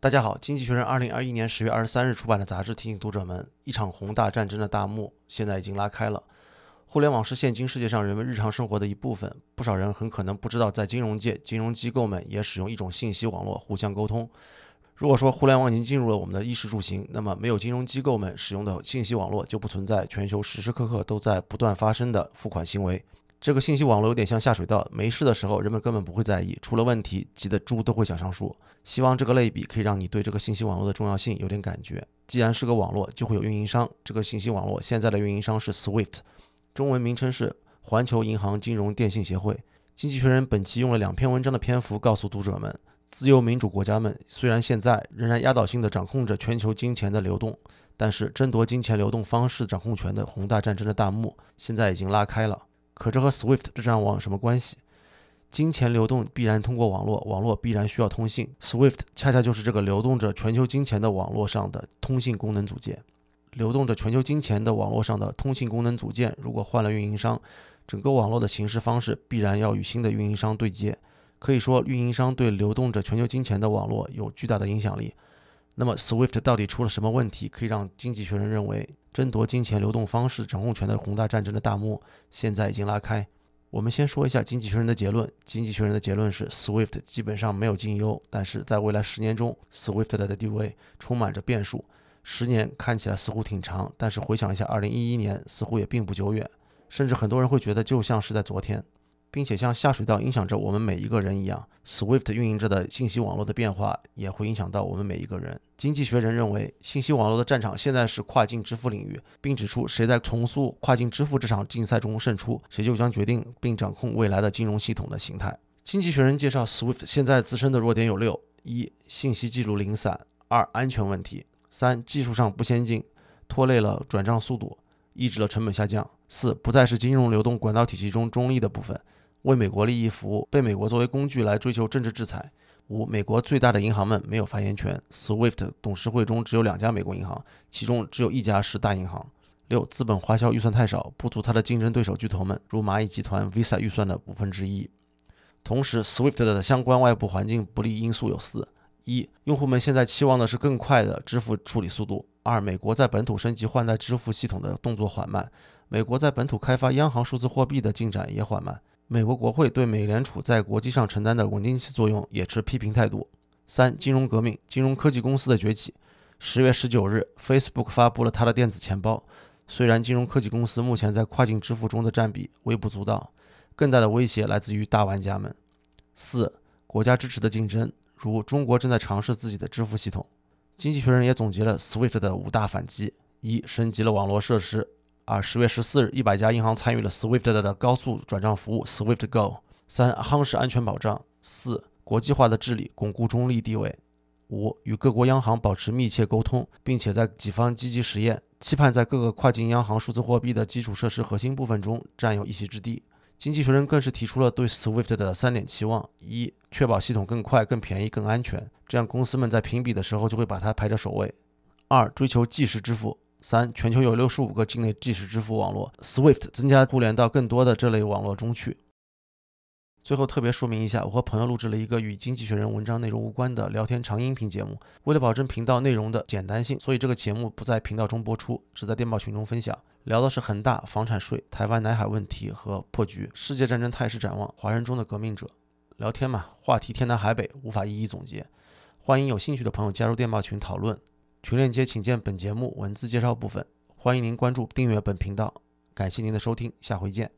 大家好，《经济学人》二零二一年十月二十三日出版的杂志提醒读者们，一场宏大战争的大幕现在已经拉开了。互联网是现今世界上人们日常生活的一部分，不少人很可能不知道，在金融界，金融机构们也使用一种信息网络互相沟通。如果说互联网已经进入了我们的衣食住行，那么没有金融机构们使用的信息网络，就不存在全球时时刻刻都在不断发生的付款行为。这个信息网络有点像下水道，没事的时候人们根本不会在意，出了问题急得猪都会想上树。希望这个类比可以让你对这个信息网络的重要性有点感觉。既然是个网络，就会有运营商。这个信息网络现在的运营商是 SWIFT，中文名称是环球银行金融电信协会。经济学人本期用了两篇文章的篇幅告诉读者们，自由民主国家们虽然现在仍然压倒性地掌控着全球金钱的流动，但是争夺金钱流动方式掌控权的宏大战争的大幕现在已经拉开了。可这和 SWIFT 这张网有什么关系？金钱流动必然通过网络，网络必然需要通信。SWIFT 恰恰就是这个流动着全球金钱的网络上的通信功能组件。流动着全球金钱的网络上的通信功能组件，如果换了运营商，整个网络的形式方式必然要与新的运营商对接。可以说，运营商对流动着全球金钱的网络有巨大的影响力。那么，SWIFT 到底出了什么问题，可以让经济学人认为？争夺金钱流动方式掌控权的宏大战争的大幕现在已经拉开。我们先说一下经济学人的结论。经济学人的结论是，SWIFT 基本上没有进优，但是在未来十年中，SWIFT 的地位充满着变数。十年看起来似乎挺长，但是回想一下二零一一年，似乎也并不久远，甚至很多人会觉得就像是在昨天。并且像下水道影响着我们每一个人一样，SWIFT 运营着的信息网络的变化也会影响到我们每一个人。经济学人认为，信息网络的战场现在是跨境支付领域，并指出谁在重塑跨境支付这场竞赛中胜出，谁就将决定并掌控未来的金融系统的形态。经济学人介绍，SWIFT 现在自身的弱点有六：一、信息记录零散；二、安全问题；三、技术上不先进，拖累了转账速度，抑制了成本下降；四、不再是金融流动管道体系中中立的部分。为美国利益服务，被美国作为工具来追求政治制裁。五、美国最大的银行们没有发言权，SWIFT 董事会中只有两家美国银行，其中只有一家是大银行。六、资本花销预算太少，不足它的竞争对手巨头们如蚂蚁集团 Visa 预算的五分之一。同时，SWIFT 的相关外部环境不利因素有四：一、用户们现在期望的是更快的支付处理速度；二、美国在本土升级换代支付系统的动作缓慢；美国在本土开发央行数字货币的进展也缓慢。美国国会对美联储在国际上承担的稳定器作用也持批评态度。三、金融革命，金融科技公司的崛起。十月十九日，Facebook 发布了它的电子钱包。虽然金融科技公司目前在跨境支付中的占比微不足道，更大的威胁来自于大玩家们。四、国家支持的竞争，如中国正在尝试自己的支付系统。经济学人也总结了 SWIFT 的五大反击：一、升级了网络设施。二十月十四日，一百家银行参与了 SWIFT 的高速转账服务 SWIFT Go。三、夯实安全保障。四、国际化的治理，巩固中立地位。五、与各国央行保持密切沟通，并且在己方积极实验，期盼在各个跨境央行数字货币的基础设施核心部分中占有一席之地。经济学人更是提出了对 SWIFT 的三点期望：一、确保系统更快、更便宜、更安全，这样公司们在评比的时候就会把它排在首位；二、追求即时支付。三，全球有六十五个境内即时支付网络，SWIFT 增加互联到更多的这类网络中去。最后特别说明一下，我和朋友录制了一个与经济学人文章内容无关的聊天长音频节目。为了保证频道内容的简单性，所以这个节目不在频道中播出，只在电报群中分享。聊的是恒大、房产税、台湾南海问题和破局、世界战争态势展望、华人中的革命者。聊天嘛，话题天南海北，无法一一总结。欢迎有兴趣的朋友加入电报群讨论。群链接请见本节目文字介绍部分。欢迎您关注、订阅本频道。感谢您的收听，下回见。